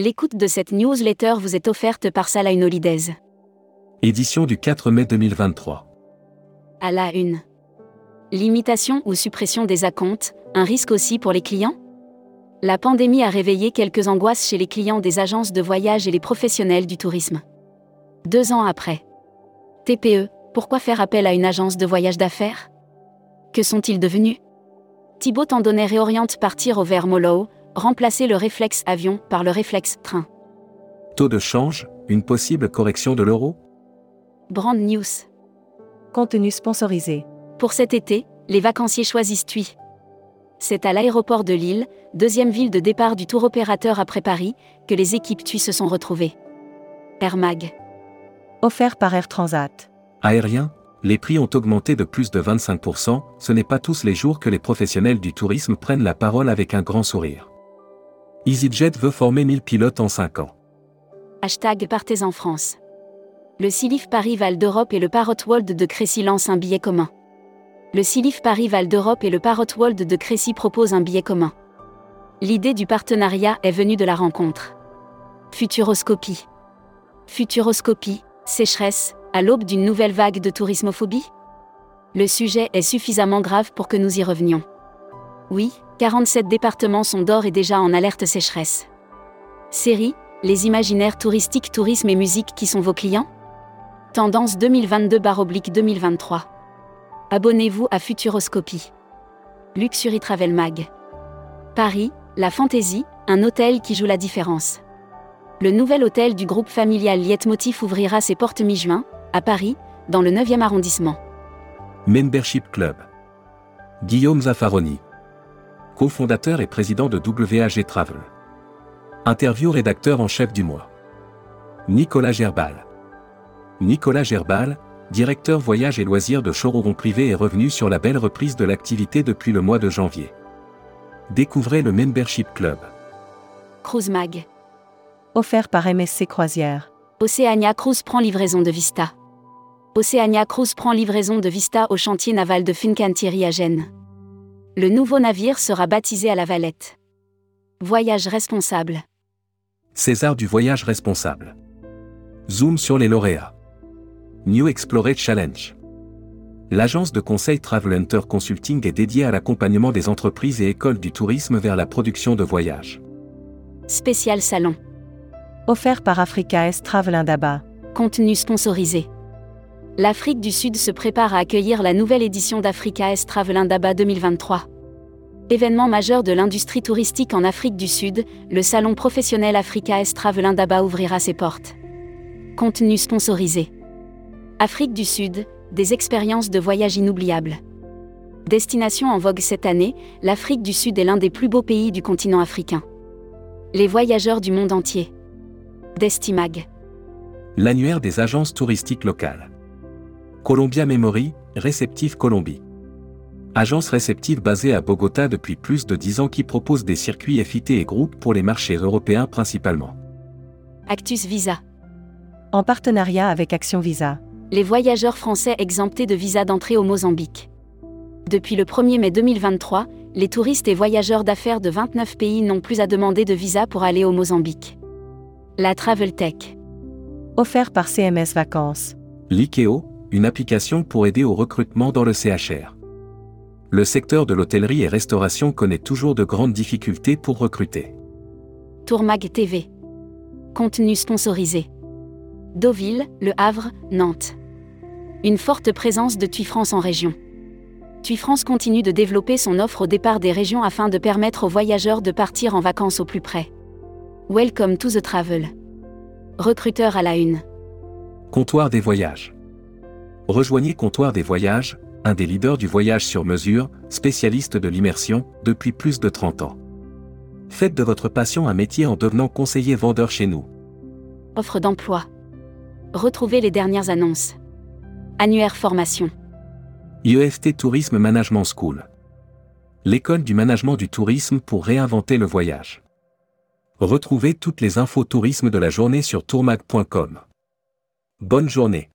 L'écoute de cette newsletter vous est offerte par Salah Holidays. Édition du 4 mai 2023. À la une. Limitation ou suppression des acomptes, un risque aussi pour les clients? La pandémie a réveillé quelques angoisses chez les clients des agences de voyage et les professionnels du tourisme. Deux ans après. TPE, pourquoi faire appel à une agence de voyage d'affaires? Que sont-ils devenus? Thibaut Tandonnet réoriente partir au Vermolo, remplacer le réflexe avion par le réflexe train. Taux de change, une possible correction de l'euro? Brand News. Contenu sponsorisé. Pour cet été, les vacanciers choisissent TUI. C'est à l'aéroport de Lille, deuxième ville de départ du tour opérateur après Paris, que les équipes TUI se sont retrouvées. Air Mag. Offert par Air Transat. Aérien, les prix ont augmenté de plus de 25%, ce n'est pas tous les jours que les professionnels du tourisme prennent la parole avec un grand sourire. EasyJet veut former 1000 pilotes en 5 ans. Hashtag Partez en France. Le Silif Paris Val d'Europe et le Parrot World de Crécy lancent un billet commun. Le Silif Paris Val d'Europe et le Parrot World de Crécy proposent un billet commun. L'idée du partenariat est venue de la rencontre. Futuroscopie. Futuroscopie, sécheresse, à l'aube d'une nouvelle vague de tourismophobie? Le sujet est suffisamment grave pour que nous y revenions. Oui, 47 départements sont d'or et déjà en alerte sécheresse. Série, les imaginaires touristiques, tourisme et musique qui sont vos clients? Tendance 2022-2023. Abonnez-vous à Futuroscopie. Luxury Travel Mag. Paris, la fantaisie, un hôtel qui joue la différence. Le nouvel hôtel du groupe familial Lietmotiv ouvrira ses portes mi-juin, à Paris, dans le 9e arrondissement. Membership Club. Guillaume Zaffaroni cofondateur et président de WAG Travel. Interview rédacteur en chef du mois. Nicolas Gerbal. Nicolas Gerbal, directeur voyage et loisirs de showroom privé est revenu sur la belle reprise de l'activité depuis le mois de janvier. Découvrez le Membership Club. Cruise Mag. Offert par MSC Croisière. Oceania Cruise prend livraison de Vista. Oceania Cruise prend livraison de Vista au chantier naval de Fincantieri à Gênes. Le nouveau navire sera baptisé à la Valette. Voyage responsable. César du voyage responsable. Zoom sur les lauréats. New Explorer Challenge. L'agence de conseil Travel Hunter Consulting est dédiée à l'accompagnement des entreprises et écoles du tourisme vers la production de voyages. Spécial salon. Offert par Africa S Travel Indaba. Contenu sponsorisé. L'Afrique du Sud se prépare à accueillir la nouvelle édition d'Africa S Travel Indaba 2023. Événement majeur de l'industrie touristique en Afrique du Sud, le salon professionnel Africa S Travel ouvrira ses portes. Contenu sponsorisé. Afrique du Sud, des expériences de voyage inoubliables. Destination en vogue cette année, l'Afrique du Sud est l'un des plus beaux pays du continent africain. Les voyageurs du monde entier. Destimag. L'annuaire des agences touristiques locales. Columbia Memory, Réceptive Colombie. Agence réceptive basée à Bogota depuis plus de 10 ans qui propose des circuits FIT et groupes pour les marchés européens principalement. Actus Visa. En partenariat avec Action Visa. Les voyageurs français exemptés de visa d'entrée au Mozambique. Depuis le 1er mai 2023, les touristes et voyageurs d'affaires de 29 pays n'ont plus à demander de visa pour aller au Mozambique. La Travel Tech. Offert par CMS Vacances. L'IKEO, une application pour aider au recrutement dans le CHR. Le secteur de l'hôtellerie et restauration connaît toujours de grandes difficultés pour recruter. Tourmag TV. Contenu sponsorisé. Deauville, Le Havre, Nantes. Une forte présence de TUI France en région. TUI France continue de développer son offre au départ des régions afin de permettre aux voyageurs de partir en vacances au plus près. Welcome to the travel. Recruteur à la une. Comptoir des voyages. Rejoignez Comptoir des Voyages, un des leaders du voyage sur mesure, spécialiste de l'immersion, depuis plus de 30 ans. Faites de votre passion un métier en devenant conseiller vendeur chez nous. Offre d'emploi. Retrouvez les dernières annonces. Annuaire formation. IEFT Tourisme Management School. L'école du management du tourisme pour réinventer le voyage. Retrouvez toutes les infos tourisme de la journée sur tourmag.com. Bonne journée.